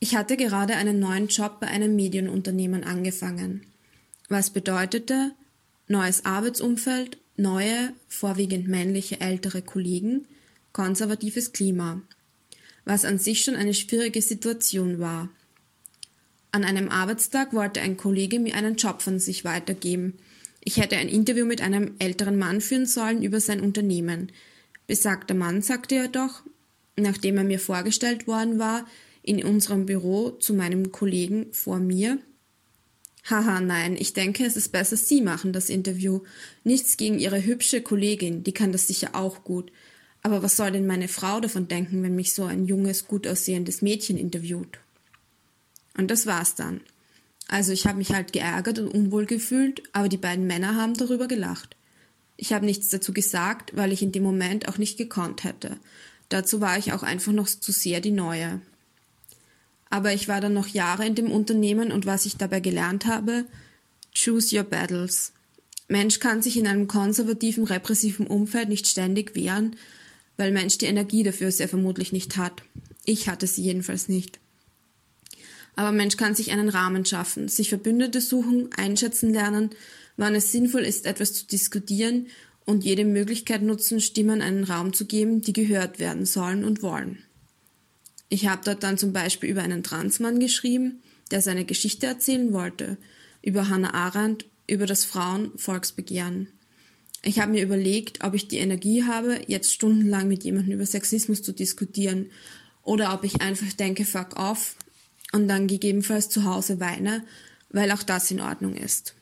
Ich hatte gerade einen neuen Job bei einem Medienunternehmen angefangen, was bedeutete neues Arbeitsumfeld, neue, vorwiegend männliche ältere Kollegen, konservatives Klima, was an sich schon eine schwierige Situation war. An einem Arbeitstag wollte ein Kollege mir einen Job von sich weitergeben. Ich hätte ein Interview mit einem älteren Mann führen sollen über sein Unternehmen. Besagter Mann sagte er doch, nachdem er mir vorgestellt worden war, in unserem Büro zu meinem Kollegen vor mir. Haha, nein, ich denke, es ist besser, Sie machen das Interview. Nichts gegen Ihre hübsche Kollegin, die kann das sicher auch gut. Aber was soll denn meine Frau davon denken, wenn mich so ein junges, gut aussehendes Mädchen interviewt? Und das war's dann. Also ich habe mich halt geärgert und unwohl gefühlt, aber die beiden Männer haben darüber gelacht. Ich habe nichts dazu gesagt, weil ich in dem Moment auch nicht gekonnt hätte. Dazu war ich auch einfach noch zu sehr die Neue. Aber ich war dann noch Jahre in dem Unternehmen und was ich dabei gelernt habe, choose your battles. Mensch kann sich in einem konservativen, repressiven Umfeld nicht ständig wehren, weil Mensch die Energie dafür sehr vermutlich nicht hat. Ich hatte sie jedenfalls nicht. Aber Mensch kann sich einen Rahmen schaffen, sich Verbündete suchen, einschätzen lernen, wann es sinnvoll ist, etwas zu diskutieren und jede Möglichkeit nutzen, Stimmen einen Raum zu geben, die gehört werden sollen und wollen. Ich habe dort dann zum Beispiel über einen Transmann geschrieben, der seine Geschichte erzählen wollte, über Hannah Arendt, über das Frauenvolksbegehren. Ich habe mir überlegt, ob ich die Energie habe, jetzt stundenlang mit jemandem über Sexismus zu diskutieren, oder ob ich einfach denke, fuck off, und dann gegebenenfalls zu Hause weine, weil auch das in Ordnung ist.